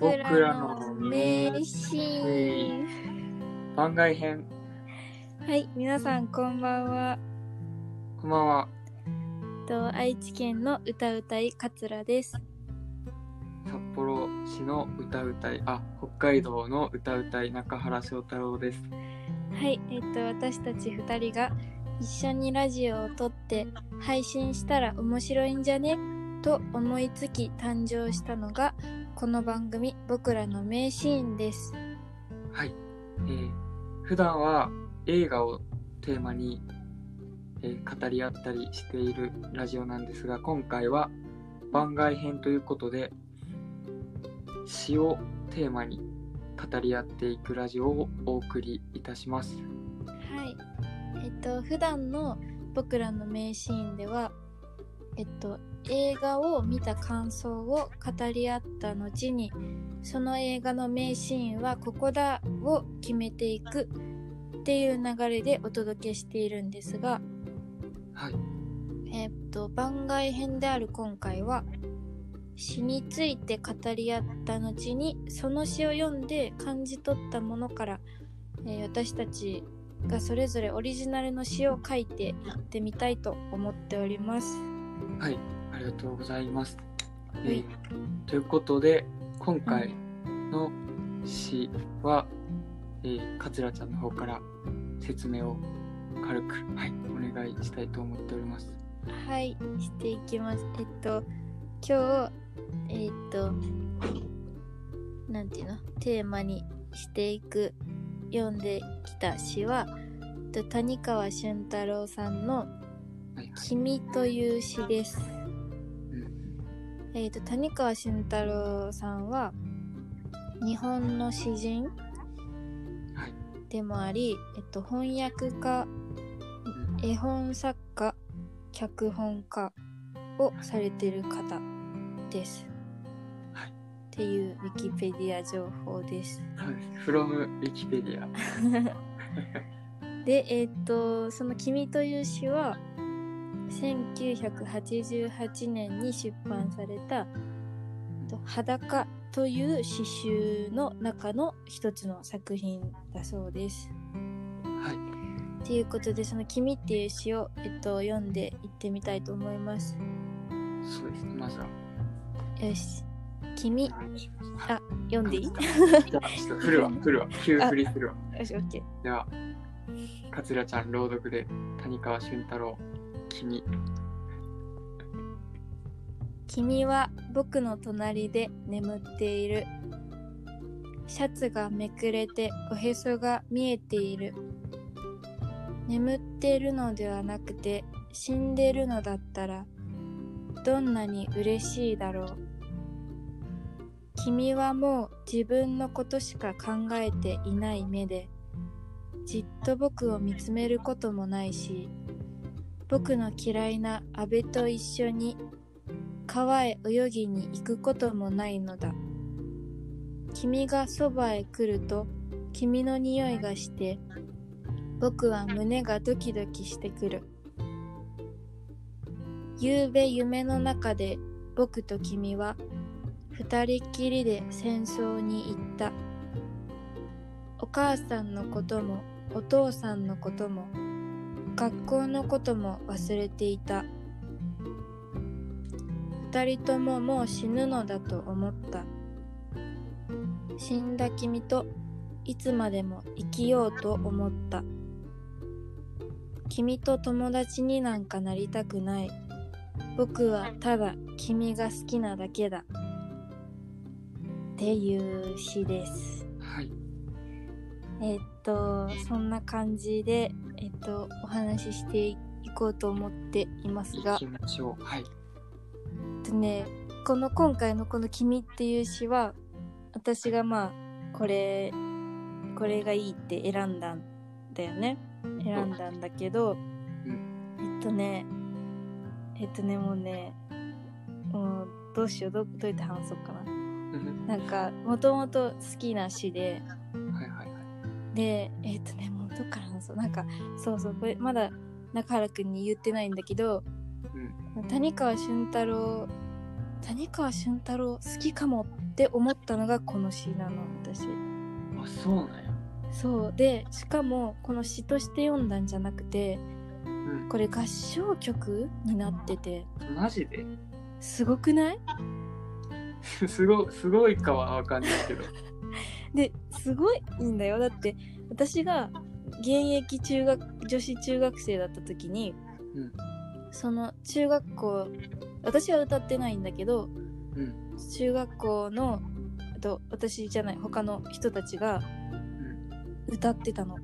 僕らの名シーン。番外編はい皆さんこんばんは。こんばんは。と愛知県の歌うたい桂です。札幌市の歌うたいあ北海道の歌うたい中原翔太郎です。はいえっ、と私たち2人が一緒にラジオを撮って配信したら面白いんじゃね？と思いつき誕生したのがこの番組僕らの名シーンです。はい、えー、普段は映画をテーマに、えー語り合ったりしているラジオなんですが今回は番外編ということで詩をテーマに語り合っていくラジオをお送りいたします。はい。えっと、普段の僕らの名シーンでは、えっと、映画を見た感想を語り合った後に、その映画の名シーンはここだを決めていくっていう流れでお届けしているんですが、はいえっと、番外編である今回は、詩について語り合った後にその詩を読んで感じ取ったものから、えー私たちがそれぞれオリジナルの詩を書いていってみたいと思っております。はい、がとうございます。えはいーということで今回の詩は、えー、桂ちゃんの方から説明を軽く、はい、お願いしたいと思っております。はい、していきます。えっと、今日、えっと、なんていうの？テーマにしていく、読んできた詩は、えっと谷川俊太郎さんのはいはい。君という詩です。うんえっと、谷川俊太郎さんは、日本の詩人はい。でもあり、えっと、翻訳家、絵本作家、脚本家をされてる方です。はいっていうウィキペディア情報です。はい。from Wikipedia。で、えっと、その君という詩は、1988年に出版された、えっと裸という詩集の中の一つの作品だそうです。はい。ということで、その君っていう詩を、えっと、読んでいってみたいと思います。そうですね。まずは。よし。君、あ読んでいい？よじゃあ、ちょっと振るわ、振るわ。急振りするわ。し、オッケー。では、桂ちゃん朗読で谷川俊太郎、君。君は僕の隣で眠っている。シャツがめくれておへそが見えている。眠っているのではなくて死んでるのだったらどんなに嬉しいだろう。君はもう自分のことしか考えていない目でじっと僕を見つめることもないし僕の嫌いな阿部と一緒に川へ泳ぎに行くこともないのだ。君がそばへ来ると君の匂いがして僕は胸がドキドキしてくる。夕べ夢の中で僕と君は二人っきりで戦争に行った。お母さんのこともお父さんのことも学校のことも忘れていた。二人とももう死ぬのだと思った。死んだ君といつまでも生きようと思った。君と友達になんかなりたくない。僕はただ君が好きなだけだ。っていう詩です。はい。えっと、そんな感じで、えっと、お話ししていこうと思っていますが行き、ましょう。はい。えっとねこの今回のこの「君」っていう詩は私がまあこれこれがいいって選んだんだよね選んだんだけど、えっとねえっとねもうねもうどうしようどどうやって話そうかななんかもともと好きな詩で。でえっとねもうどっから話そうなんかそうそうこれまだ中原くんに言ってないんだけどうん。谷川俊太郎谷川俊太郎好きかもって思ったのがこの詩なの私。あそうなんや。そう。でしかもこの詩として読んだんじゃなくてうん。これ合唱曲になってて。マジで？すごくない？すごすごいかはわかんないけどですごいいいんだよ。だって私が現役中学女子中学生だった時に、うんその中学校私は歌ってないんだけどうん中学校のあと私じゃない他の人たちが歌ってたの。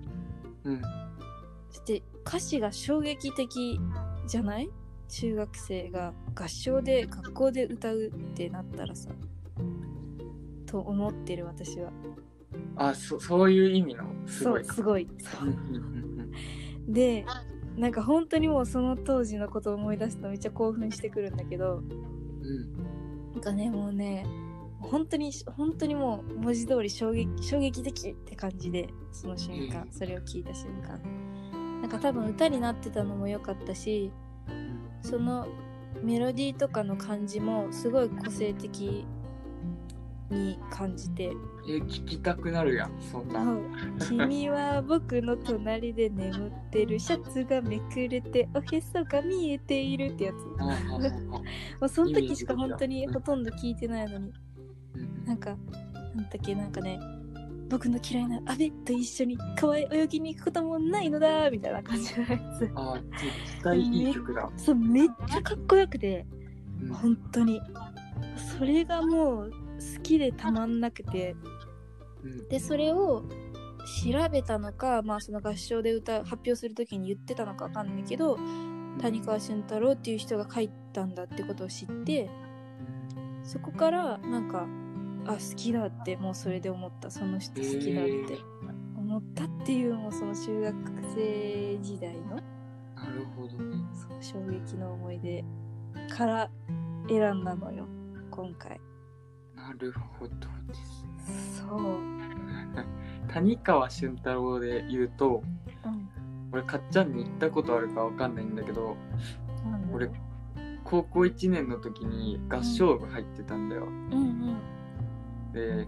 そして歌詞が衝撃的じゃない？中学生が合唱で学校で歌うってなったらさ。と思ってる私は。あそそういう意味のすごい。かそうすごい。うんうでなんか本当にもうその当時のことを思い出すとめっちゃ興奮してくるんだけどうんなんかねもうね本当に本当にもう文字通り衝撃衝撃的って感じでその瞬間うん。それを聞いた瞬間。なんか多分歌になってたのも良かったしうん。そのメロディーとかの感じもすごい個性的に感じて。え聞きたくなるやんそんな。君は僕の隣で眠ってるシャツがめくれて おへそが見えているってやつ。もうその時しか本当にほとんど聞いてないのに。うんなんかなんだっけなんかね僕の嫌いな阿部と一緒に川へ泳ぎに行くこともないのだみたいな感じのやつ。あ絶対いい曲だ、そうめっちゃかっこよくて。うん。本当に。それがもう好きでたまんなくて。うん。でそれを調べたのか、まあ、その合唱で歌発表する時に言ってたのかわかんないけど谷川俊太郎っていう人が書いたんだってことを知ってそこからなんかあ好きだってもうそれで思った。その人好きだって思ったっていうもうその中学生時代のなるほどね。その衝撃の思い出から選んだのよ今回なるほどですそう、谷川俊太郎で言うとうん、俺かっちゃんに行ったことあるかわかんないんだけど俺高校1年の時に合唱部入ってたんだよ。うんうん。で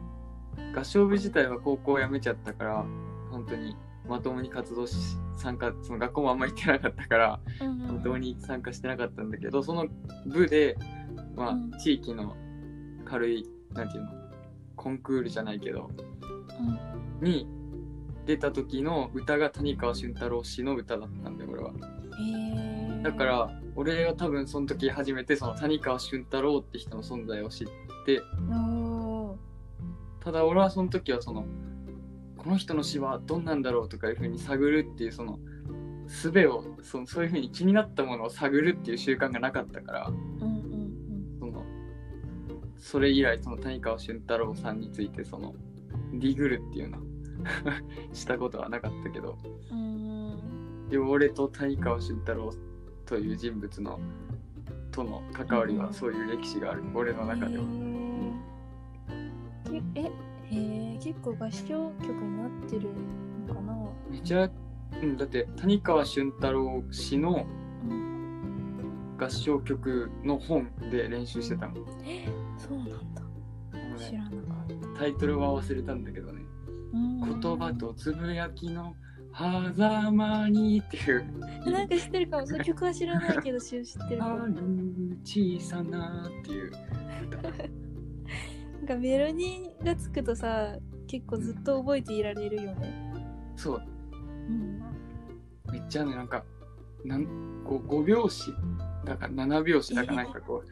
合唱部自体は高校辞めちゃったから本当にまともに活動し参加その学校もあんま行ってなかったからうんうん。まともに参加してなかったんだけどその部でまうん。あ地域の軽いなんていうの？コンクールじゃないけど。うん。に出た時の歌が谷川俊太郎氏の歌だったんだよ俺は。だから俺は多分その時初めてその谷川俊太郎って人の存在を知ってただ俺はその時はそのこの人の詩はどんなんだろうとかいうふうに探るっていうその術をそのそういうふうに気になったものを探るっていう習慣がなかったからうんそれ以来その谷川俊太郎さんについてそのディグルっていうの したことはなかったけどうん。うんでも俺と谷川俊太郎という人物のとの関わりはそういう歴史がある俺の中では。えへえ結構合唱曲になってるのかな？めちゃ、うん、だって谷川俊太郎氏のうん。合唱曲の本で練習してたの。そうなんだ。知らなかった。タイトルは忘れたんだけどね。うん言葉とつぶやきの狭間にっていう。なんか知ってるかも。その曲は知らないけど 知ってるかも。ある小さなっていう。なんかメロディーがつくとさ結構ずっと覚えていられるよね。そう。うん。めっちゃねなんかなんこう5拍子。だから7拍子だからなんかこう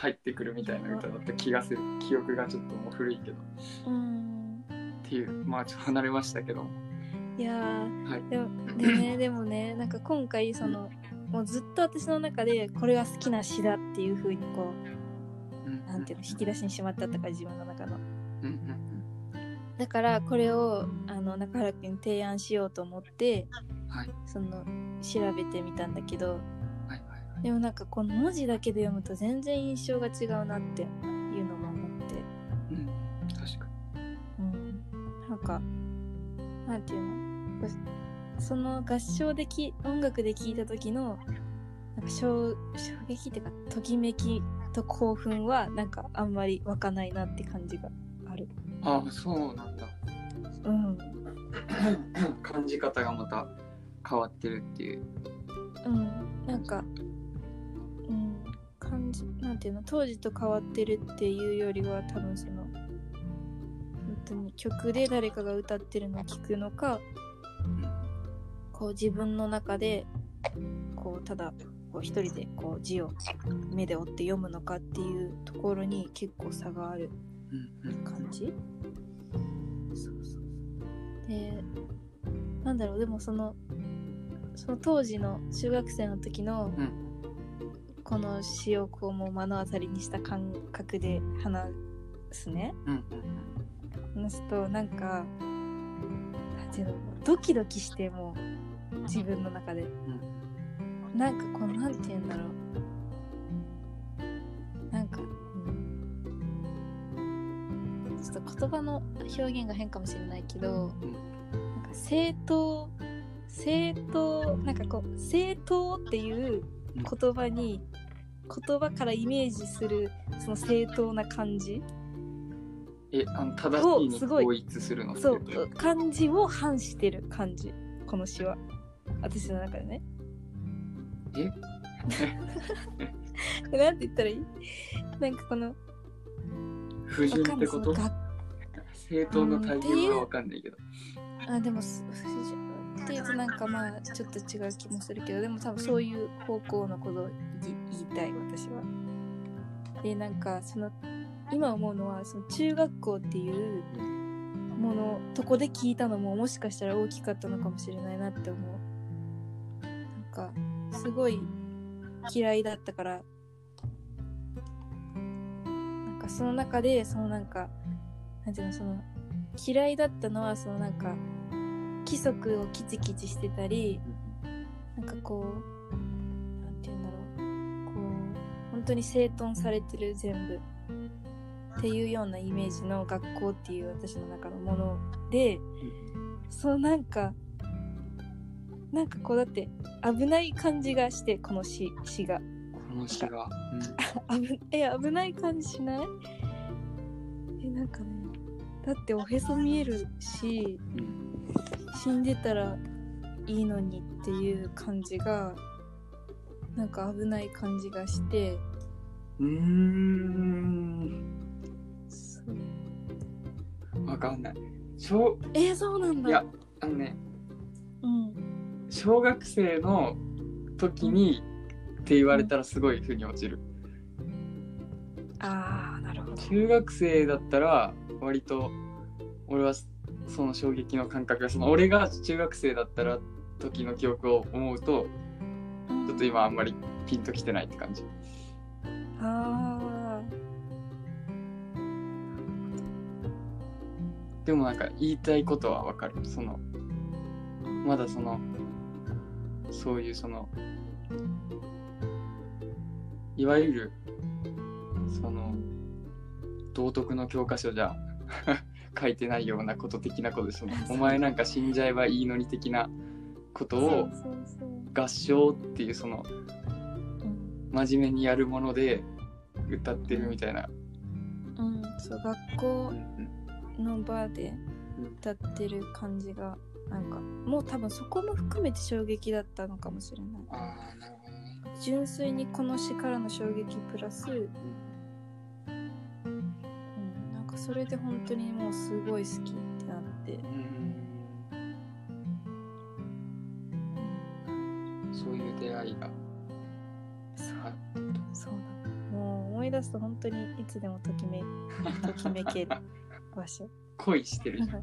入ってくるみたいな歌だった気がする。記憶がちょっともう古いけど。うんっていう。まあちょっと離れましたけど。いやー、はい。でもでね でもねなんか今回そのもうずっと私の中でこれは好きな詩だっていう風にこうん。うなんていうの引き出しにしまったから自分の中の。うんうんだからこれをあの中原くんに提案しようと思ってはい。その調べてみたんだけどでもなんかこの文字だけで読むと全然印象が違うなっていうのも思って。うん。確かうん。なんかなんていうの？その合唱でき音楽で聴いた時のなんか衝衝撃っていうかときめきと興奮はなんかあんまり湧かないなって感じがある。ああそうなんだ。うん。感じ方がまた変わってるっていう。うん。なんかなんていうの当時と変わってるっていうよりは多分その本当に曲で誰かが歌ってるのを聞くのかこう自分の中でこうただこう一人でこう字を目で追って読むのかっていうところに結構差がある感じ。でなんだろうでもそのその当時の中学生の時の、うんこの詩をこうもう目の当たりにした感覚で話すね。うんうん話すとなんかなんていうのドキドキしてもう自分の中で、なんかこうなんていうんだろう。なんか、うんちょっと言葉の表現が変かもしれないけど、なんか正当正当なんかこう正当っていう言葉に言葉からイメージするその正当な感じ？えあの正しいに統一するの？そうってこと感じを反してる感じ。この詩は。私の中でね。え？なんて言ったらいい？なんかこの不純ってこと？正当の対応がわかんないけど。あでもすっていうとなんかまあちょっと違う気もするけどでも多分そういう方向のことを言いたい私は。でなんかその今思うのはその中学校っていうものとこで聞いたのももしかしたら大きかったのかもしれないなって思う。なんかすごい嫌いだったからなんかその中でそのなんかなんていうのその嫌いだったのはそのなんか規則をキチキチしてたりなんかこうなんて言うんだろう。こう本当に整頓されてる全部。っていうようなイメージの学校っていう私の中のものでそうなんかなんかこうだって危ない感じがしてこの詩詩が。この詩が、危え危ない感じしない？えなんかねだっておへそ見えるしうんうん死んでたらいいのにっていう感じがなんか危ない感じがして。うーん。わかんない。小えー、そうなんだ。いやあのねうん。小学生の時にって言われたらすごい腑に落ちる。ああなるほど。中学生だったら割と俺はその衝撃の感覚がその俺が中学生だったら時の記憶を思うとちょっと今あんまりピンときてないって感じ。あでもなんか言いたいことはわかる。そのまだそのそういうそのいわゆるその道徳の教科書じゃ書いてないようなこと的なことでそのお前なんか死んじゃえばいいのに的なことを合唱っていうそのうん、真面目にやるもので歌ってるみたいな、うん、そう。学う校んの場で歌ってる感じがなんかもう多分そこも含めて衝撃だったのかもしれない。ああなるほどね。純粋にこの詩からの衝撃プラス、かそれで本当にもうすごい好きってなって、うん。そういう出会いがそうあそうだ。もう思い出すと本当にいつでもときめときめける場所。恋してるじゃん。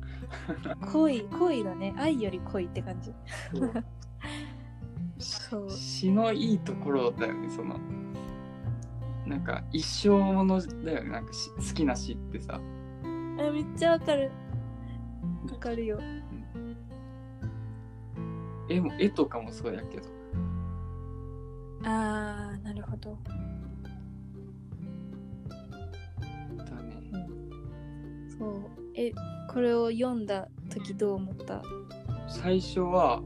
恋恋だね。愛より恋って感じ。そう。詩のいいところだよねそのなんか一生ものだよね。なんかし好きな詩ってさ。あめっちゃわかる。わかるよ。絵も絵とかもそうやけど。あーなるほど、だね。そう。えこれを読んだ時どう思った？最初は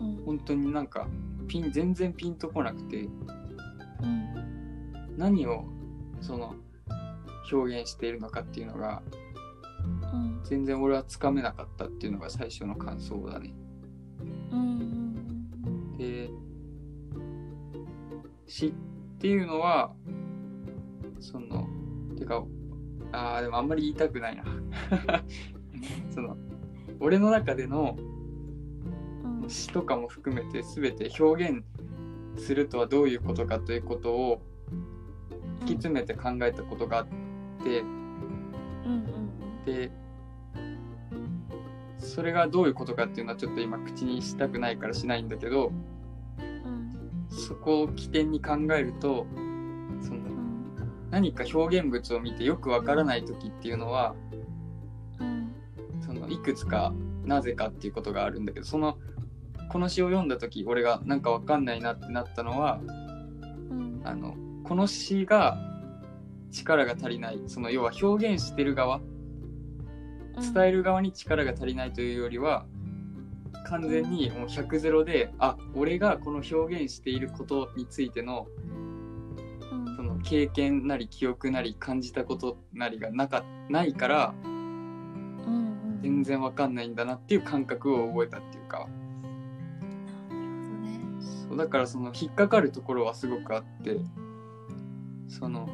うん。本当になんかピン全然ピンとこなくて。うん何をその表現しているのかっていうのがうん。全然俺はつかめなかったっていうのが最初の感想だね。うんうんで詩っていうのはそのてかあーでもあんまり言いたくないな。その俺の中での詩とかも含めて全て表現するとはどういうことかということを突き詰めて考えたことがあってでそれがどういうことかっていうのはちょっと今口にしたくないからしないんだけどうんそこを起点に考えるとそのうん何か表現物を見てよくわからない時っていうのはうんそのいくつかなぜかっていうことがあるんだけどそのこの詩を読んだ時俺がなんかわかんないなってなったのはうん。あのこの詩が力が足りないその要は表現してる側伝える側に力が足りないというよりは完全にもう100ゼロであ俺がこの表現していることについてのうん。その経験なり記憶なり感じたことなりがなかないからうん全然わかんないんだなっていう感覚を覚えたっていうか。そうだからその引っかかるところはすごくあってその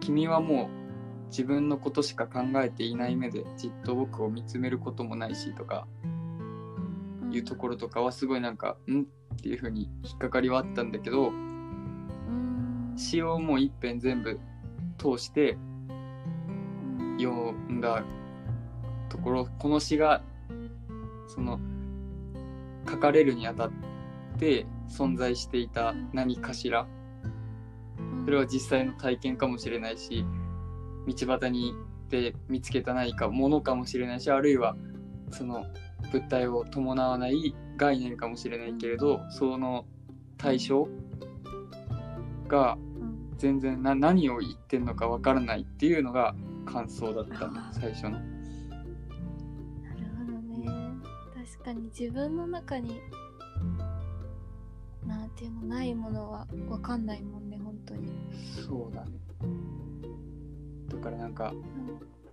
君はもう自分のことしか考えていない目でじっと僕を見つめることもないしとかうん。いうところとかはすごいなんかんっていう風に引っかかりはあったんだけどうん。詩をもう一遍全部通してうん。読んだところこの詩がその書かれるにあたって存在していた何かしらそれは実際の体験かもしれないし道端に行って見つけた何かものかもしれないしあるいはその物体を伴わない概念かもしれないけれどその対象がうん。全然な何を言ってんのかわからないっていうのが感想だった最初の。なるほどね。確かに自分の中になんていうのないものはわかんないもんね本当に。そうだね。だからなんか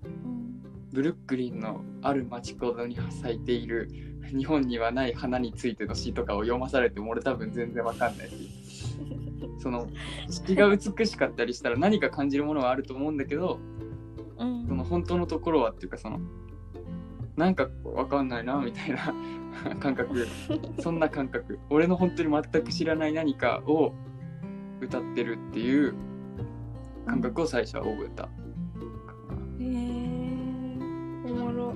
うん。ブルックリンのある町角に咲いている日本にはない花についての詩とかを読まされても俺多分全然わかんないし その詩が美しかったりしたら何か感じるものはあると思うんだけどうん。その本当のところはっていうかそのなんかわかんないなみたいな 感覚。そんな感覚。俺の本当に全く知らない何かを歌ってるっていう感覚を最初は覚えた。へえおもろ。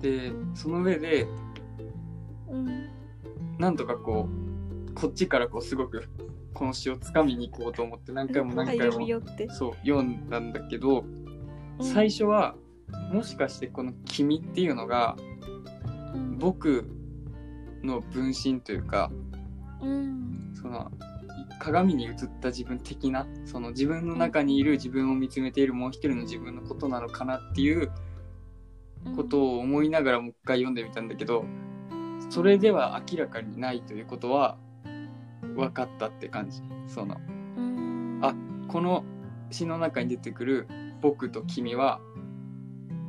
でその上でうん。なんとかこうこっちからこうすごくこの詩をつかみに行こうと思って何回も何回もそう読んだんだけどうん。最初はもしかしてこの「君」っていうのがうん。僕の分身というかうん。その鏡に映った自分的なその自分の中にいる自分を見つめているもう一人の自分のことなのかなっていうことを思いながらもう一回読んでみたんだけどそれでは明らかにないということは分かったって感じ。そのうん。あこの詩の中に出てくる「僕」と「君」は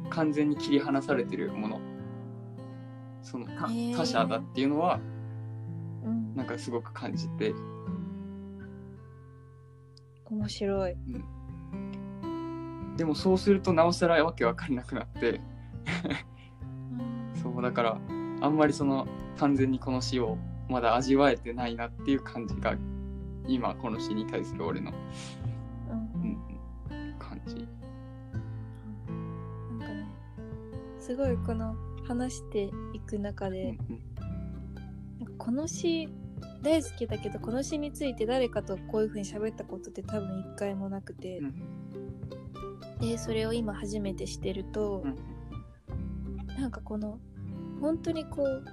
完全に切り離されてるもの。その他他者だっていうのはうん。なんかすごく感じて。面白い。でもそうするとなおさらわけわかんなくなって。うん。そうだからあんまりその完全にこの詩をまだ味わえてないなっていう感じが今この詩に対する俺の、うんうん、感じ。すごいこの話していく中で、この詩大好きだけどこの詩について誰かとこういう風に喋ったことって多分一回もなくて、うんでそれを今初めてしてると、うんなんかこの本当にこう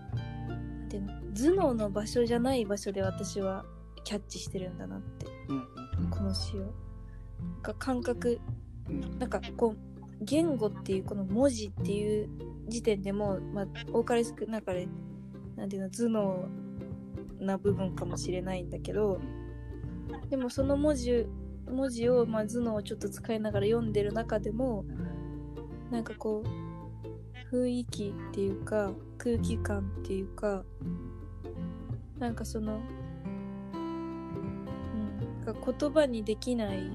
なんていうの頭脳の場所じゃない場所で私はキャッチしてるんだなってうん。この詩を。なんか感覚うん。なんかこう言語っていうこの文字っていう時点でも、まあ、多かれ少なかれなんていうの頭脳な部分かもしれないんだけどでもその文字文字を、まあ、頭脳をちょっと使いながら読んでる中でもなんかこう雰囲気っていうか空気感っていうかなんかその、うん、言葉にできない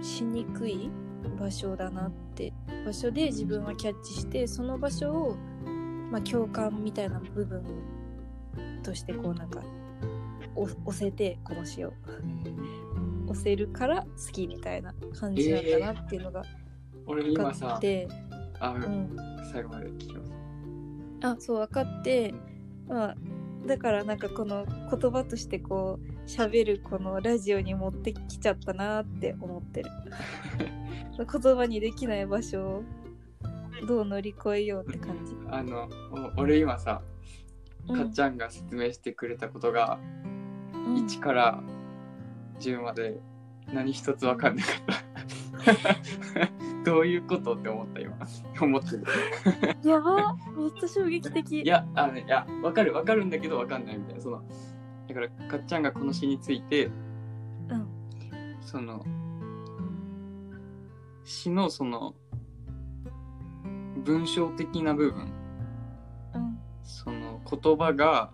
しにくい場所だなって場所で自分はキャッチしてその場所を、まあ、共感みたいな部分としてこうなんか押せてこの詩を押せるから好きみたいな感じなんだなっていうのが俺分かって、あ、うん、最後まで聞きます。あそう分かって。まあだからなんかこの言葉としてこう喋るこのラジオに持ってきちゃったなって思ってる。言葉にできない場所をどう乗り越えようって感じ、あのお俺今さうん。かっちゃんが説明してくれたことが、うん。1から10まで何一つ分かんなかった。どういうことって思った今。思ってる。やば。めっちゃ衝撃的。いやあのねいや分かる分かるんだけど分かんないみたいな。そのだからかっちゃんがこの詩についてうん。その詩のその文章的な部分。うん。その言葉が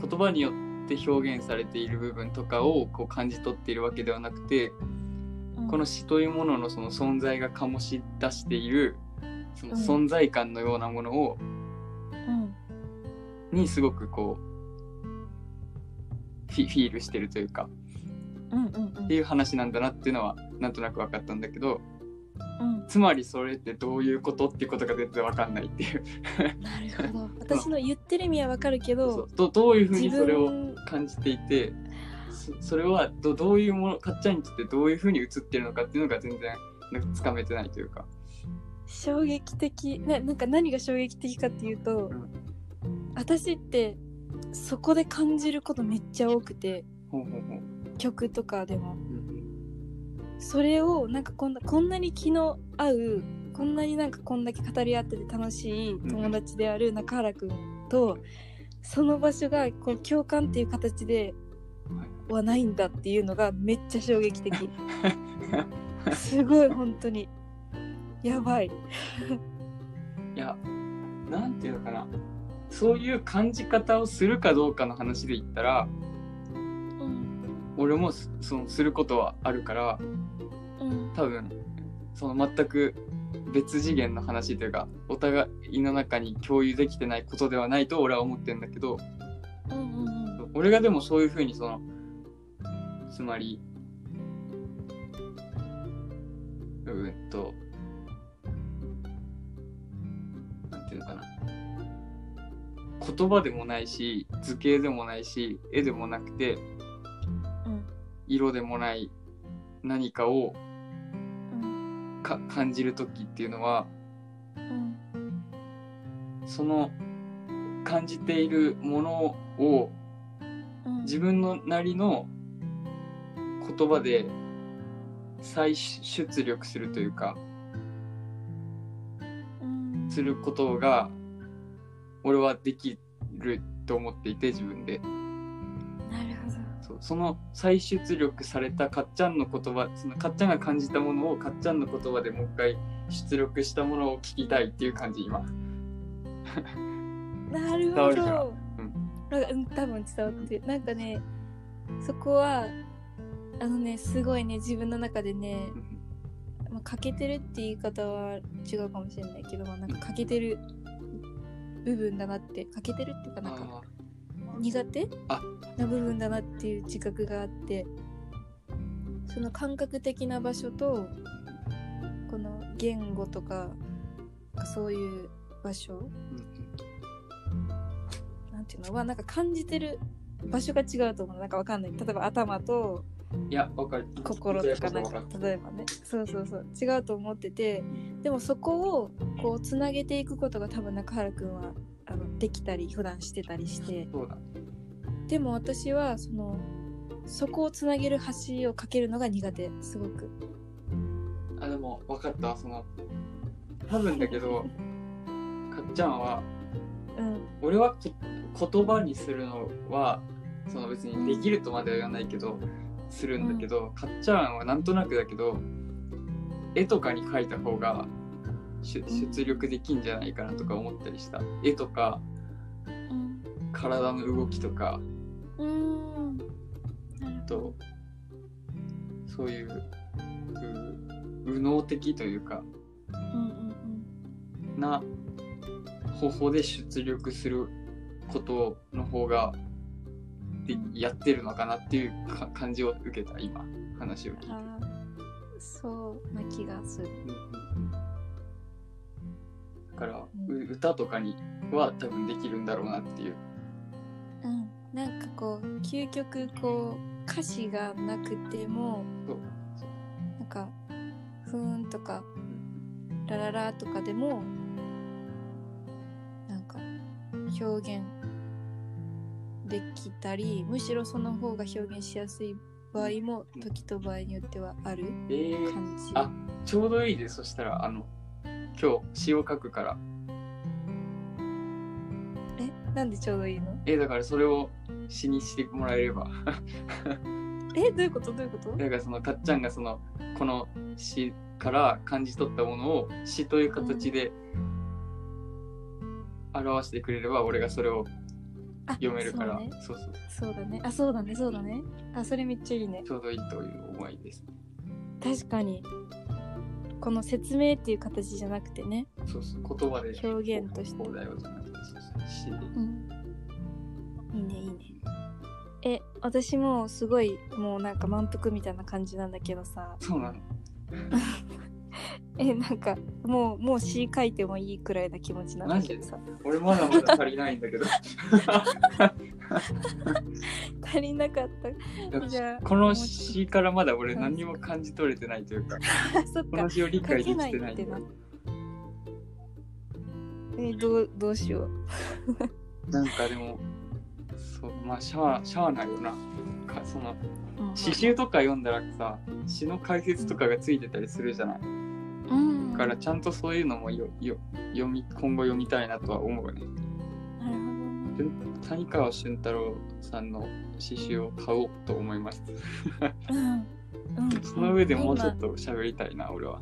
言葉によって表現されている部分とかをこう感じ取っているわけではなくてうん。この詩というもののその存在が醸し出しているそのうん。存在感のようなものをうん。にすごくこうフィールしてるというかうんうんうん。っていう話なんだなっていうのはなんとなく分かったんだけどうん。つまりそれってどういうことっていうことが全然分かんないっていう。なるほど。私の言ってる意味はわかるけそどう。どどういうふうに自それを分感じていてそそれはどどういうものかっちゃんにとってどういうふうに映ってるのかっていうのが全然つかめてないというか。衝撃的。ななんか何が衝撃的かっていうと、うん。私ってそこで感じることめっちゃ多くてほうほうほう、曲とかでも。うんそれをなんかこんなこんなに気の合うこんなになんかこんだけ語り合ってて楽しい友達である中原くんとその場所がこう共感っていう形ではいはないんだっていうのがめっちゃ衝撃的。すごい本当に。やばい。いやなんていうのかなそういう感じ方をするかどうかの話で言ったらうん俺もすそのすることはあるからうん多分その全く別次元の話というかお互いの中に共有できてないことではないと俺は思ってるんだけどうんうんうん。俺がでもそういうふうにそのつまり言葉でもないし図形でもないし絵でもなくてうん色でもない何かをか感じる時っていうのはうんその感じているものを自分のなりの言葉で再出力するというかすることが俺はできると思っていて自分で。なるほど。そうその再出力されたかっちゃんの言葉そのかっちゃんが感じたものをかっちゃんの言葉でもう一回出力したものを聞きたいっていう感じ今。なるほど。なんかうん。多分伝わってるなんかねそこはあのねすごいね自分の中でね、まあ、欠けてるって言い方は違うかもしれないけど、まあ、なんか欠けてる部分だなって欠けてるっていうかなんかあ苦手？あ。な部分だなっていう自覚があってその感覚的な場所とこの言語とかそういう場所。ーなんていうの？はなんか感じてる場所が違うと思う。なんかわかんない。例えば頭といやわかる心とかなんか例えばね。そうそうそう。違うと思っててでもそこをこうつなげていくことが多分中原くんはあのできたり普段してたりして。そうだ。でも私はそのそこをつなげる橋を架けるのが苦手すごく。あでも分かったその多分だけどかっちゃんはうん。俺はこ言葉にするのはその別にできるとまでは言わないけどするんだけど、かっちゃんはなんとなくだけど絵とかに描いた方が出出力できんじゃないかなとか思ったりした。絵とかうん。体の動きとか。うん。とそういうう右脳的というかうんうん。な方法で出力することの方がでやってるのかなっていうか感じを受けた今話を聞いて。そうな気がする。うんうんだから、うん。う歌とかには多分できるんだろうなっていう。うん。なんかこう究極こう歌詞がなくてもそう。なんか「ふーん」とか「ラララ」とかでもなんか表現できたりむしろその方が表現しやすい場合も時と場合によってはあるえー、感じ。あちょうどいいです。そしたらあの今日詩を書くから。え？なんでちょうどいいの？えだからそれを詩にしてもらえれば。え？どういうこと？どういうこと？だからそのかっちゃんがそのこの詩から感じ取ったものを詩という形で表してくれれば俺がそれをあ読めるから。そうね。そうそう。だね。あそうだね。そうだね。あそれめっちゃいいね。ちょうどいいという思いです確かに。この説明っていう形じゃなくてね。そうそう。言葉で表現として。そうそううん。いいねいいね。え私もすごいもうなんか満腹みたいな感じなんだけどさ。そうなの えなんかもうもう詩書いてもいいくらいな気持ちなんだけどさ。俺まだまだ足りないんだけど。足りなかった。じゃあこの詩からまだ俺何にも感じ取れてないというか この詩を理書解できてないえどうどうしよう。なんかでもそうまあしゃあしゃあないよな。かそのうん。詩集とか読んだらさ詩の解説とかがついてたりするじゃないうん。だからちゃんとそういうのもよよ読み今後読みたいなとは思うね。なるほど。ね谷川俊太郎さんの詩集を買おうと思います。うん。うん。その上でもうちょっ今と喋りたいな俺は。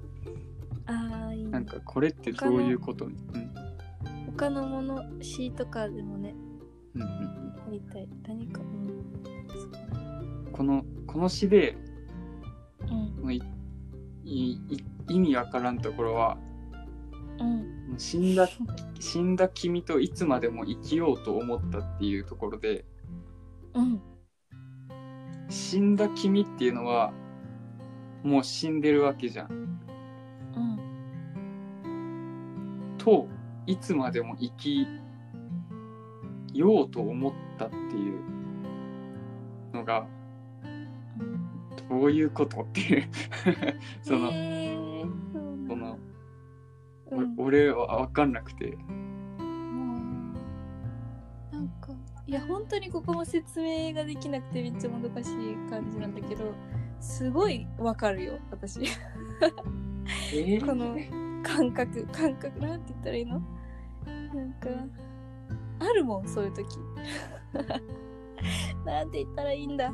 ああいい。なんかこれってどういうことに。うん。他のもの詩とかでもねうんうんやりたい。何かこのこの詩でうん。いい意味わからんところはうん。死んだ 死んだ君といつまでも生きようと思ったっていうところでうん。死んだ君っていうのはもう死んでるわけじゃん。うん。といつまでも生きようと思ったっていうのがどういうことっていう。その、へーの、おうん。俺は分かんなくて。うん。なんかいや本当にここも説明ができなくてめっちゃもどかしい感じなんだけどすごいわかるよ私。え この感覚感覚なんて言ったらいいの？なんかあるもんそういう時。なんて言ったらいいんだ。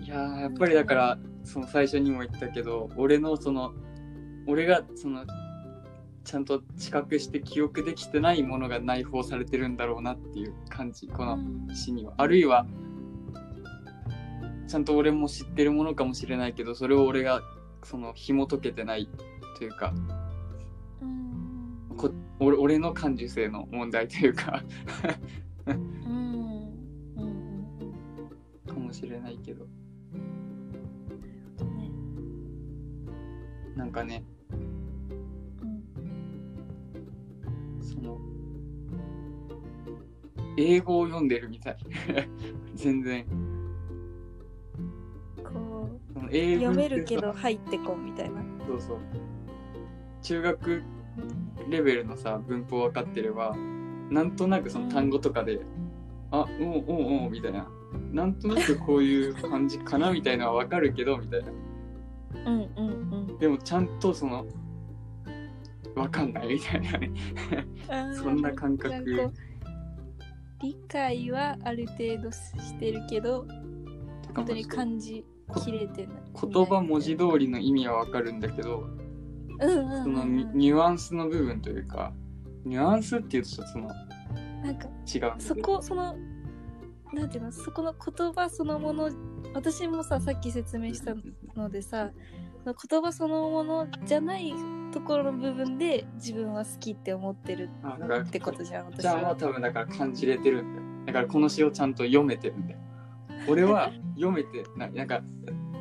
いやーやっぱりだからその最初にも言ったけど俺のその俺がそのちゃんと知覚して記憶できてないものが内包されてるんだろうなっていう感じこの詩には。あるいはちゃんと俺も知ってるものかもしれないけどそれを俺がその紐解けてないというかうん。こ俺俺の感受性の問題というかうん。うん。うん。かもしれないけどなんかねうんその英語を読んでるみたい。全然。こその英う読めるけさど入ってこんみたいな。そうそう。中学レベルのさ文法分かってればなんとなくその単語とかで、あおうおうおうみたいな。なんとなくこういう感じかなみたいなのは分かるけどみたいな。うんうんうんでもちゃんとその分かんないみたいなね。そんな感覚。理解はある程度してるけど本当に感じきれてない。言葉文字通りの意味はわかるんだけど、うんうんうんそのニニュアンスの部分というかニュアンスっていうとちょっとそのなんか違うそど。こそのなんていうのそこの言葉そのもの私もささっき説明したのでさ言葉そのものじゃないところの部分で自分は好きって思ってるってことじゃん私じゃあはは。多分だから感じれてるんだよ。だからこの詩をちゃんと読めてるんだよ。俺は読めてななんか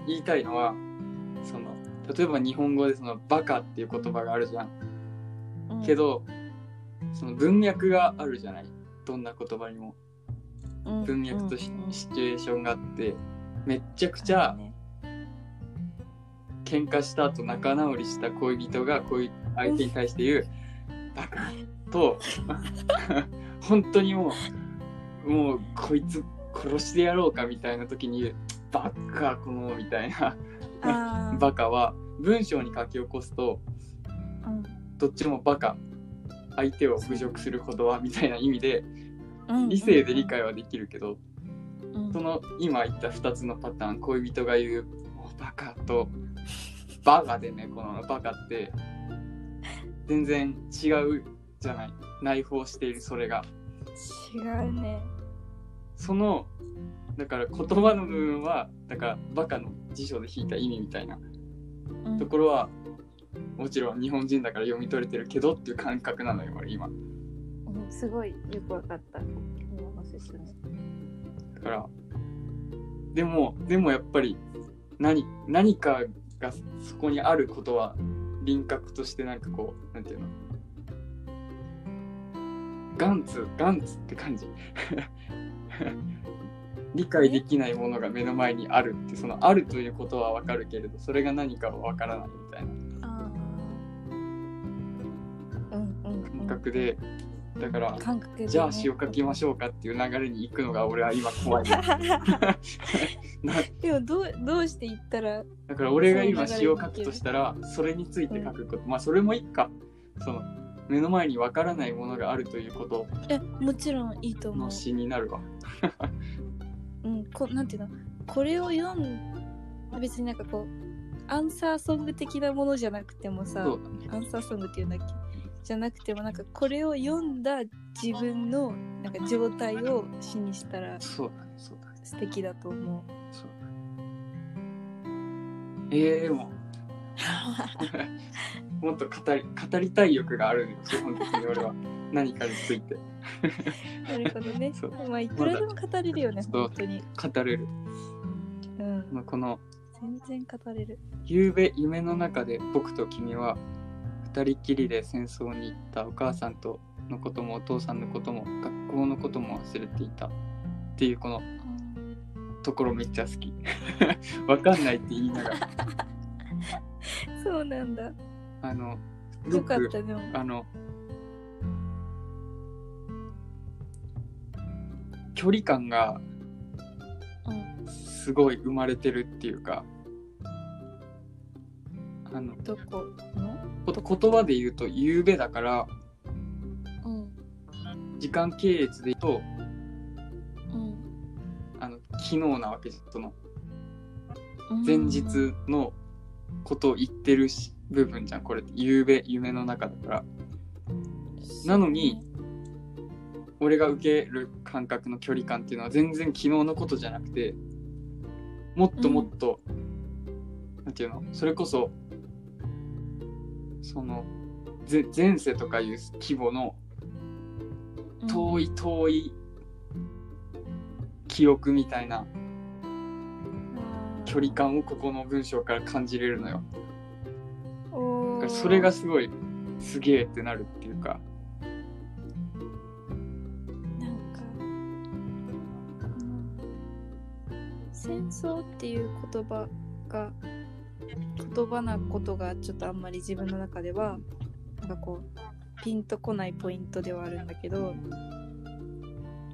言いたいのはその例えば日本語でそのバカっていう言葉があるじゃん。うん。けどその文脈があるじゃない？どんな言葉にも。うん文脈とシチュエーションがあってめっちゃくちゃね。喧嘩した後仲直りした恋人が恋相手に対して言う「バカ」と 本当にもうもうこいつ殺してやろうかみたいな時に言う「バカこの」みたいな。バカは文章に書き起こすとうん。どっちもバカ。相手を侮辱する言葉みたいな意味でうん理性で理解はできるけどうん。その今言った2つのパターン恋人が言う「もうバカ」と「バカ」でねこの「バカ」って全然違うじゃない。内包しているそれが。違うね。そのだから言葉の部分はだからバカの辞書で引いた意味みたいな。うん。ところはもちろん日本人だから読み取れてるけどっていう感覚なのよ俺今。うんすごいよくわかった。今の説明。だからでもでもやっぱり何何かがそこにあることは輪郭としてなんかこうなんていうの？ガンツガンツって感じ 理解できないものが目の前にあるってそのあるということはわかるけれどそれが何かはわからないみたいなああ。うんうんうん。だから感覚でね。じゃあ詩を書きましょうかっていう流れに行くのが俺は今怖い。な でもどうどうして言ったらだから俺が今詩を書くとしたらそれについて書くこと、まあそれもいいか。その目の前にわからないものがあるということ。えもちろんいいと思う。の。詩になるわ。うんこなんていうの？これを読ん別になんかこうアンサーソング的なものじゃなくてもさそうアンサーソングっていうんだっけ？じゃなくてもなんかこれを読んだ自分のなんか状態を詩にしたらそうだねそうだね素敵だと思う。そうだねえー、でも もっと語り語りたい欲があるのよ基本的に俺は 何かについてなるほどね。まあいくらでも語れるよね、そう本当に。語れる、うん。まあ、この全然語れる。夕べ夢の中で僕と君は二人きりで戦争に行ったお母さんとのこともお父さんのことも学校のことも忘れていたっていうこのところめっちゃ好き わかんないって言いながら そうなんだ。あのすよかったでも。あの距離感がうん。すごい生まれてるっていうかあのどこ言葉で言うと「夕べ」だからうん。時間系列で言うとうん。あの昨日なわけですそのうん。前日のことを言ってるし部分じゃんこれ。夕べ夢の中だから。なのに俺が受ける感覚の距離感っていうのは全然昨日のことじゃなくてもっともっと、なんていうの？それこそそのぜ前世とかいう規模の遠い遠い記憶みたいな距離感をここの文章から感じれるのよ。それがすごいすげえってなるっていうか。なんか、うん。戦争っていう言葉が言葉なことがちょっとあんまり自分の中ではなんかこうピンとこないポイントではあるんだけど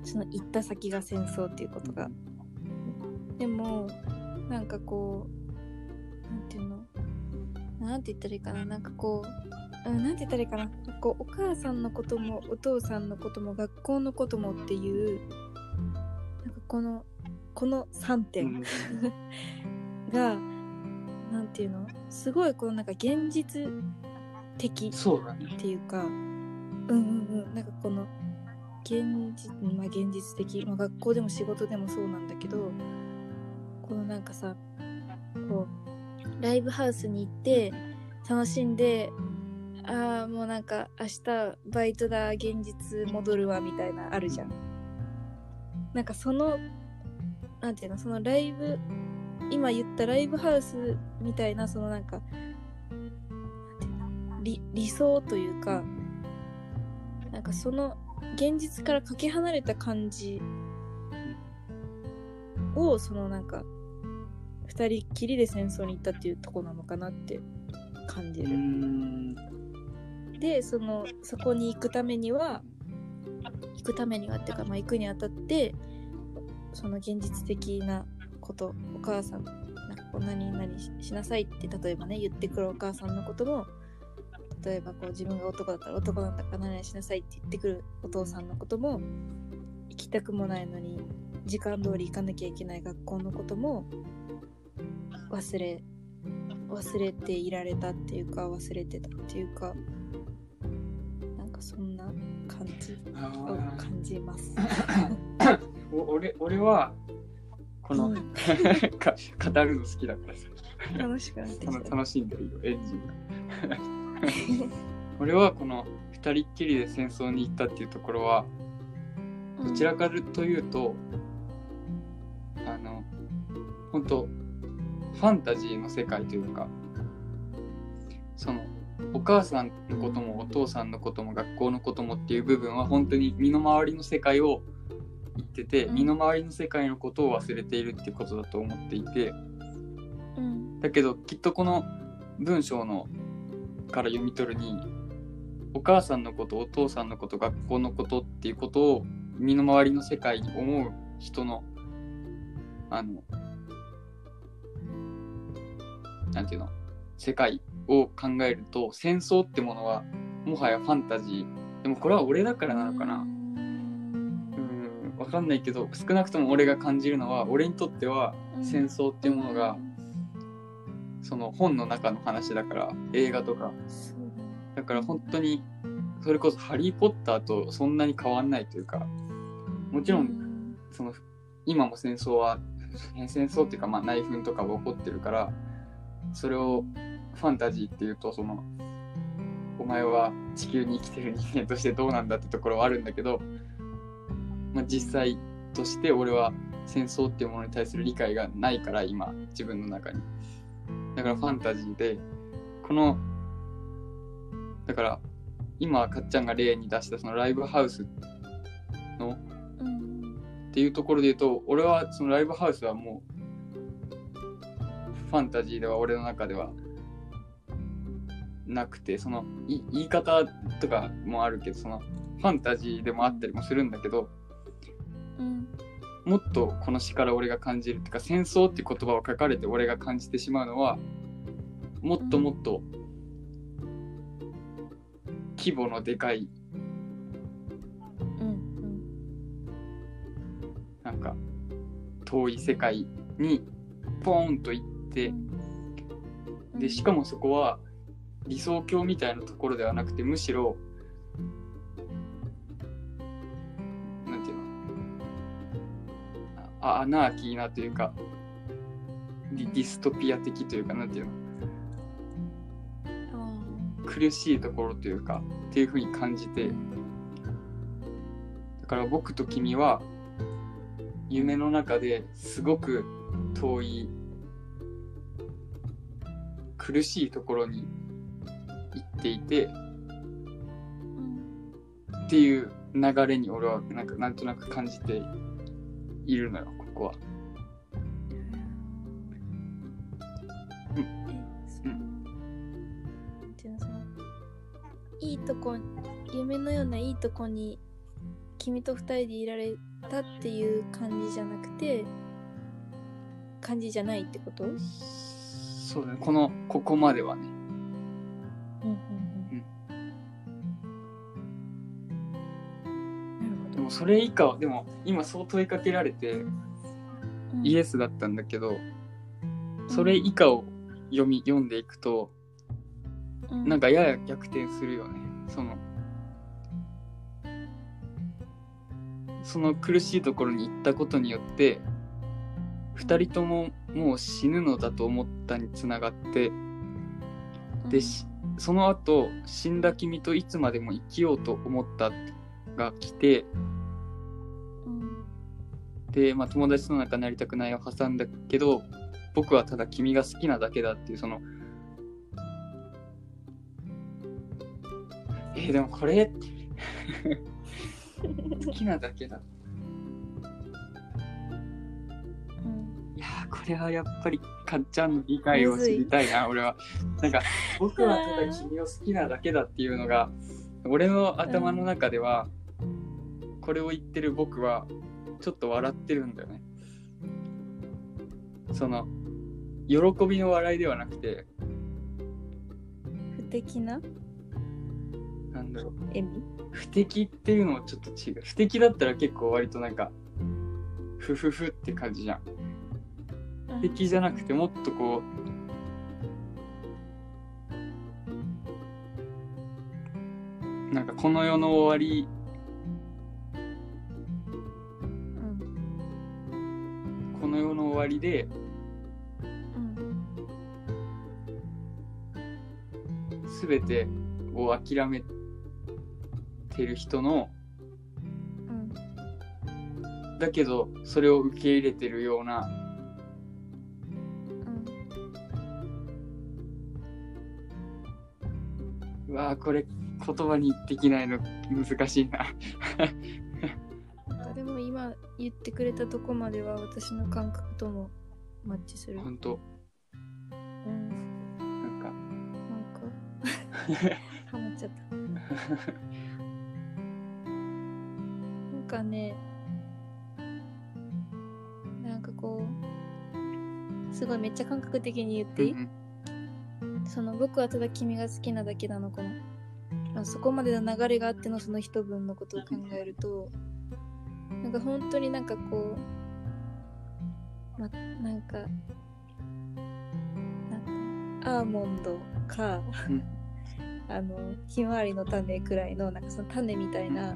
その行った先が戦争っていうことが。でもなんかこうなんていうの？なんて言ったらいいかな？なんかこううん、なんて言ったらいいかな？こうお母さんのこともお父さんのことも学校のこともっていうなんかこのこの3う点ん。が、ていうの？すごいこのなんか現実的っていうか。うんうんうん。なんかこの現実まあ現実的、まあ、学校でも仕事でもそうなんだけど。このなんかさこうライブハウスに行って楽しんでああもうなんか明日バイトだ現実戻るわみたいなあるじゃん。なんかそのなんていうの？そのライブ今言ったライブハウスみたいなそのなんか理理想というかなんかその現実からかけ離れた感じをそのなんか二人っきりで戦争に行ったっていうとこなのかなって感じうる。んでそのそこに行くためには行くためにはっていうか、まあ、行くにあたってその現実的なことお母さんなんかこう何々ししなさいって例えばね言ってくるお母さんのことも例えばこう自分が男だったら男なんだから何々しなさいって言ってくるお父さんのことも行きたくもないのに時間通り行かなきゃいけない学校のことも忘れ忘れていられたっていうか忘れてたっていうかなんかそんな感じを感じます。俺俺はこの、うん。か語るの好きだからさ。楽しくなって。楽楽しんでるよエンジンが。俺はこの二人っきりで戦争に行ったっていうところはどちらかというと、あの本当ファンタジーの世界というかそのお母さんのこともお父さんのことも学校のこともっていう部分は本当に身の回りの世界を言ってて、うん。身の回りの世界のことを忘れているってことだと思っていてうん。だけどきっとこの文章のから読み取るにお母さんのことお父さんのこと学校のことっていうことを身の回りの世界に思う人のあのなんていうの世界を考えると戦争ってものはもはやファンタジー。でもこれは俺だからなのかなうんわかんないけど少なくとも俺が感じるのは俺にとっては戦争っていうものがその本の中の話だから映画とか。だから本当にそれこそ「ハリー・ポッター」とそんなに変わんないというかもちろんその今も戦争は戦争っていうかまあ内紛とかが起こってるからそれをファンタジーっていうとそのお前は地球に生きてる人間としてどうなんだってところはあるんだけど、まあ、実際として俺は戦争っていうものに対する理解がないから今自分の中に。だからファンタジーでこのだから今かっちゃんが例に出したそのライブハウスのっていうところで言うと俺はそのライブハウスはもうファンタジーでは俺の中ではなくてその言い方とかもあるけどそのファンタジーでもあったりもするんだけどもっとこの詩から俺が感じるっていうか戦争っていう言葉を書かれて俺が感じてしまうのはもっともっと規模のでかいうん。なんか遠い世界にポーンと行ってうん。でしかもそこは理想郷みたいなところではなくてむしろあアナーキーなというかディディストピア的というかなんていうの？あ苦しいところというかっていうふうに感じて。だから僕と君は夢の中ですごく遠い苦しいところに行っていてーうん。っていう流れに俺はなんかなんとなく感じているのよこは。うん。うん。いいとこ夢のようないいとこに君と二人でいられたっていう感じじゃなくて感じじゃないってことそうだねこのここまではね。それ以下はでも今そう問いかけられてイエスだったんだけどそれ以下を読み読んでいくとうん。なんかやや逆転するよね。そのその苦しいところに行ったことによって2人とももう死ぬのだと思ったにつながってでしその後死んだ君といつまでも生きようと思ったが来てうんで、まあ、友達の中なりたくないを挟んだけど僕はただ君が好きなだけだっていうそのえーでもこれ 好きなだけだ。うん。いやーこれはやっぱりかっちゃんの理解を知りたいな俺は。なんか僕はただ君を好きなだけだっていうのが俺の頭の中ではこれを言ってる僕はちょっと笑ってるんだよね。その喜びの笑いではなくて不敵な？なんだろう。笑み？不敵っていうのもちょっと違う。不敵だったら結構割となんかふふふって感じじゃん。うん敵じゃなくてもっとこうなんかこの世の終わりりでうん全てを諦めてる人のうんだけどそれを受け入れてるようなうわこれ言葉にできないの難しいな。言ってくれたとこまでは私の感覚ともマッチする。本当。うん。なんか。なんか。ハマっちゃった。なんかねなんかこうすごいめっちゃ感覚的に言っていい、うんその僕はただ君が好きなだけなのこのあそこまでの流れがあってのその一文のことを考えるとなんか本当になんかこうまなんかなアーモンドか、うん。あのひまわりの種くらいのなんかその種みたいな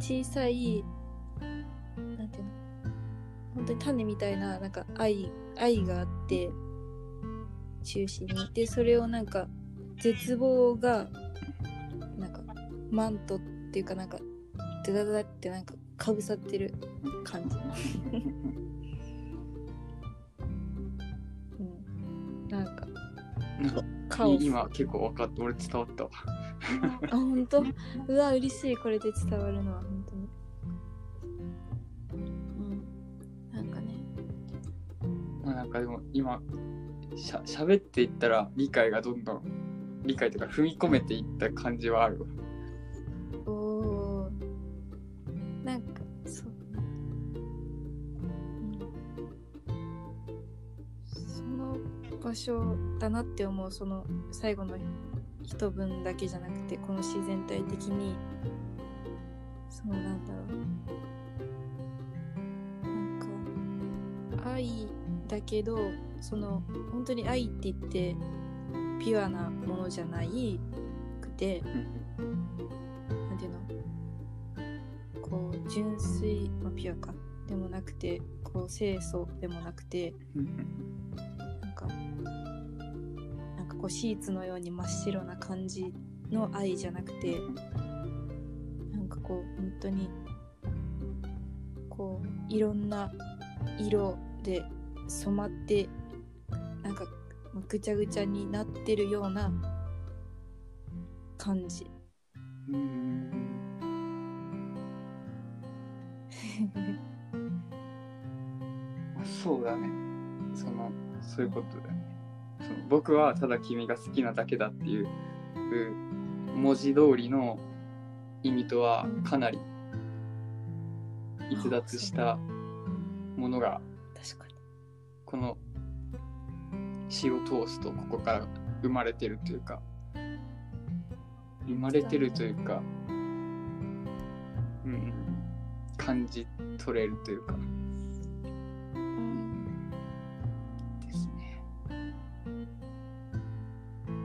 小さいなんていうの本当に種みたいななんか愛愛があって中心に。でそれをなんか絶望がなんかマントっていうかなんかダダダってなんかかぶさってる感じ。うん。なんか。なんかカオス。今結構分かった俺伝わったわ。あ本当？うわ嬉しい。これで伝わるのは本当に。うん。なんかね。まあなんかでも今しゃ喋っていったら理解がどんどん理解というか踏み込めていった感じはあるわ場所だなって思うその最後の一文だけじゃなくてこの詩全体的に。そうなんだろう。なんか愛だけどその本当に愛って言ってピュアなものじゃないくてなんていうの？こう純粋、まあ、ピュアか。でもなくてこう清楚でもなくてこうシーツのように真っ白な感じの愛じゃなくてなんかこう本当にこういろんな色で染まってなんかぐちゃぐちゃになってるような感じ。そうだね。そのそういうことその僕はただ君が好きなだけだっていう文字通りの意味とはかなり逸脱したものが確かに。この詩を通すとここから生まれてるというか生まれてるというかうん感じ取れるというか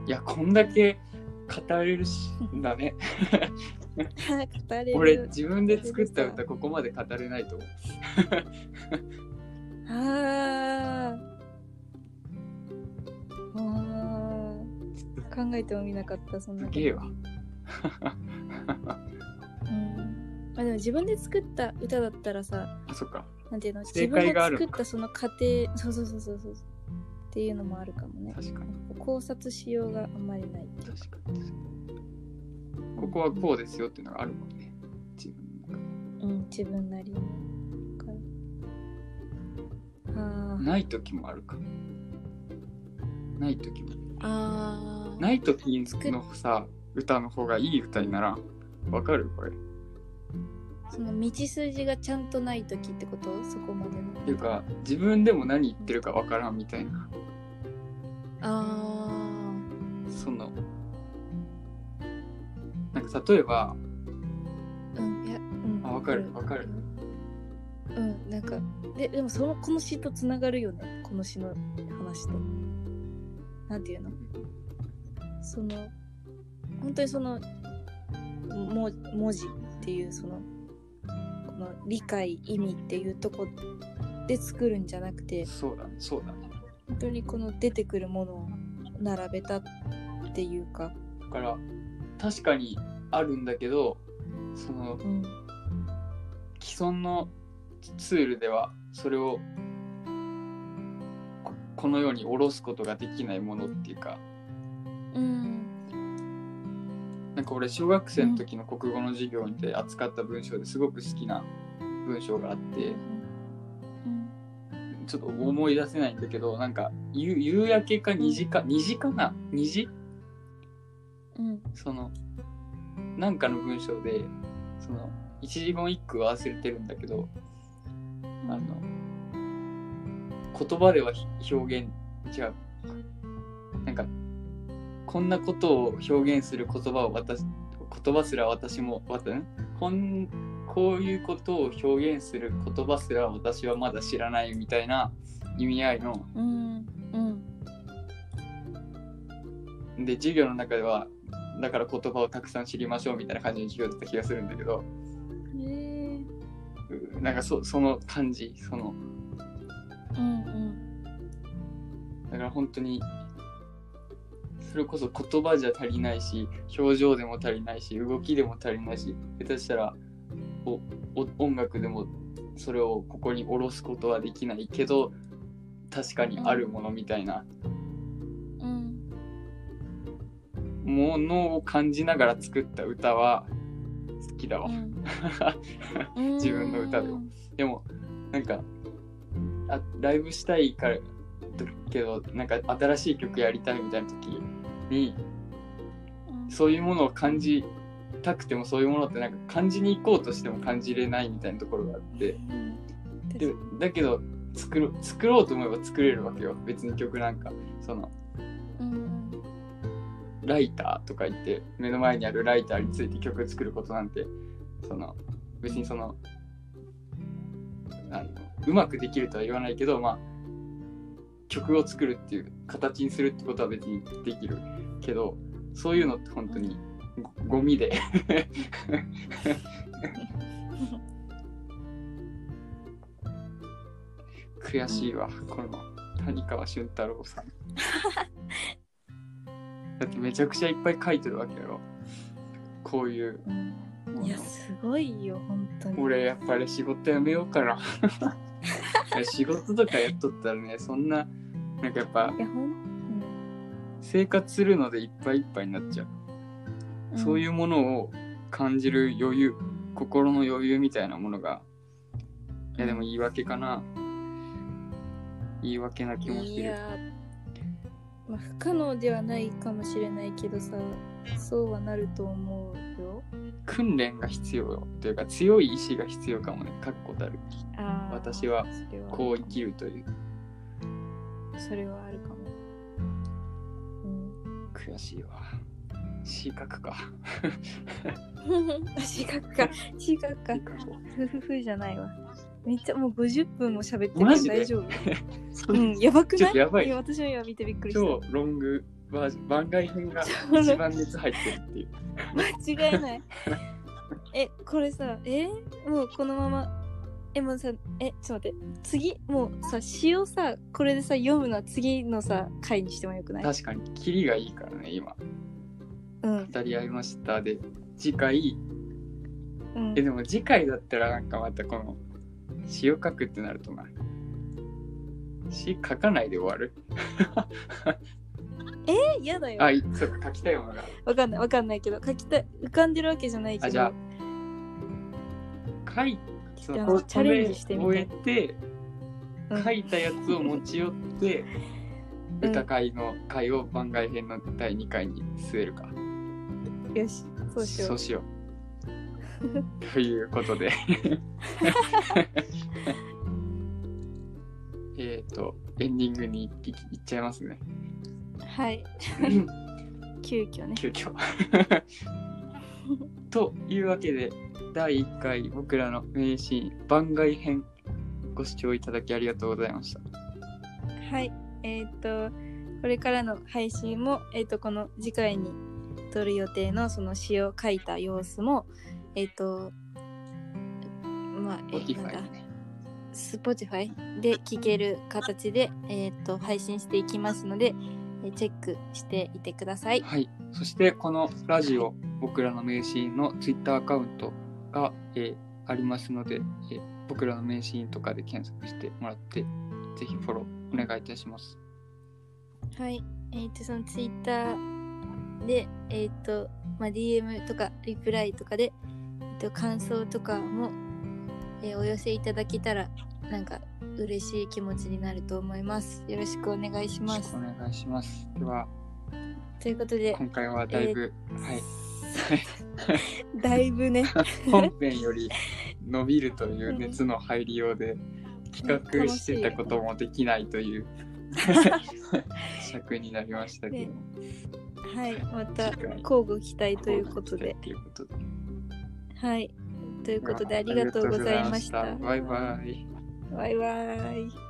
いやこんだけ語れるしんだね語れる。俺自分で作った歌ここまで語れないと思う。あー。あー。考えてもみなかったそんなすげえわ。うん。まあでも自分で作った歌だったらさあそっか。なんていうの？正自分で作ったその過程そうそうそうそうそうっていうのもあるかもね。確かに。考察しようがあんまりないっていう確かに。ここはこうですよっていうのがあるもんね。自分の中で。うん自分なりに。ない時もあるか。ない時も。あー。ない時のさ歌の方がいい歌にならん。わかる？これ。っその道筋がちゃんとない時ってこと？そこまでの。ていうか自分でも何言ってるかわからんみたいなあそのなんか例えばーうんいやうん。あわかるわかる。うんなんかででもそのこの詩とつながるよね。この詩の話と。なんていうの？その本当にそのも文字っていうそのこの理解意味っていうとこで作るんじゃなくて。そうだねそうだね本当にこの出てくるものを並べたっていうか、だから確かにあるんだけどそのうん、既存のツールではそれをここのように下ろすことができないものっていうか。うん。なんか俺小学生の時の国語の授業で扱った文章ですごく好きな文章があって。うんちょっと思い出せないんだけどなんか夕夕焼けか虹か虹かな？虹うん。そのなんかの文章でその一字言一句は忘れてるんだけどあの言葉ではひ表現違う。なんかこんなことを表現する言葉を私言葉すら私もこんこういうことを表現する言葉すら私はまだ知らないみたいな意味合いのうんうんで授業の中ではだから言葉をたくさん知りましょうみたいな感じの授業だった気がするんだけどへえうなんかそその感じその。うん。だから本当にそれこそ言葉じゃ足りないし表情でも足りないし動きでも足りないし下手したらおお音楽でもそれをここに下ろすことはできないけど確かにあるものみたいな。うん。ものを感じながら作った歌は好きだわ、うん。自分の歌でも。でもなんかあライブしたいからだけどなんか新しい曲やりたいみたいな時にうん。そういうものを感じたくてもそういうものってなんか感じに行こうとしても感じれないみたいなところがあって。うん。でだけど作ろ作ろうと思えば作れるわけよ。別に曲なんか。そのうん。ライターとか言って目の前にあるライターについて曲作ることなんてその別にそのあのうまくできるとは言わないけどまあ曲を作るっていう形にするってことは別にできるけどそういうのって本当にごゴミで。悔しいわこの谷川俊太郎さん。だってめちゃくちゃいっぱい書いてるわけやろ。こういう。うんいやすごいよ本当に。俺やっぱり仕事辞めようかな 仕事とかやっとったらねそんななんかやっぱ生活するのでいっぱいいっぱいになっちゃう、うんそういうものを感じる余裕心の余裕みたいなものがいやでも言い訳かな。言い訳な気もする。いやまあ不可能ではないかもしれないけどさそうはなると思うよ。訓練が必要よ。というか強い意志が必要かもね。確固たる。私はこう生きるという。それはあるかも。うん。悔しいわ四角か。四角か。四角か。ふふふじゃないわ。めっちゃもう50分も喋ってる。大丈夫。うんやばくない？やばい。や私も今見てびっくりした。超ロングバージョン番外編が超一番熱入ってるっていう。間違いない。えこれさえ？もうこのまま。えもうさえちょっと待って。次？もうさ詩をさこれでさ読むのは次のさ回にしてもよくない？確かに、キリがいいからね、今。うん。語り合いました。で、次回、うん。え、でも次回だったらなんかまたこの、詩を書くってなるとな。詩書かないで終わる？え？嫌だよ。あ、いそうか、書きたいものが。わかんないわかんないけど書きたい浮かんでるわけじゃないけど。あじゃ書いそでのこもチャレンジしてみたい終えて、うん。書いたやつを持ち寄って、うん。歌会の会を番外編の第2回に据えるか。よしそうしよそううしよう。ということで。えっと、エンディングにいいっちゃいますね。はい 急遽ね急遽。というわけで、第1回僕らの名シーン番外編ご視聴いただきありがとうございました。はいえっ、とこれからの配信もえっ、とこの次回に撮る予定のその詩を書いた様子もえっ、とまあえなんだね Spotify で聴ける形で、えー、と配信していきますので、えーチェックしていてください。はい。そして、このラジオ、僕らの名シーンの Twitter アカウントが、えーありますので、えー僕らの名シーンとかで検索してもらって、ぜひフォローお願いいたします。はい。えー、とその Twitter で、えっ、と、まあ、DM とかリプライとかで、えー、と感想とかも、えーお寄せいただけたらなんか嬉しい気持ちになると思います。よろしくお願いしますくお。願いします。では、ということで、今回はだいぶ、はい。だいぶね、本編より伸びるという熱の入りようで企画してたこともできないという 尺になりましたけども、はい、また交互期待ということで、ということではい。ということでありがとうございました。バイバイ。バイバイ。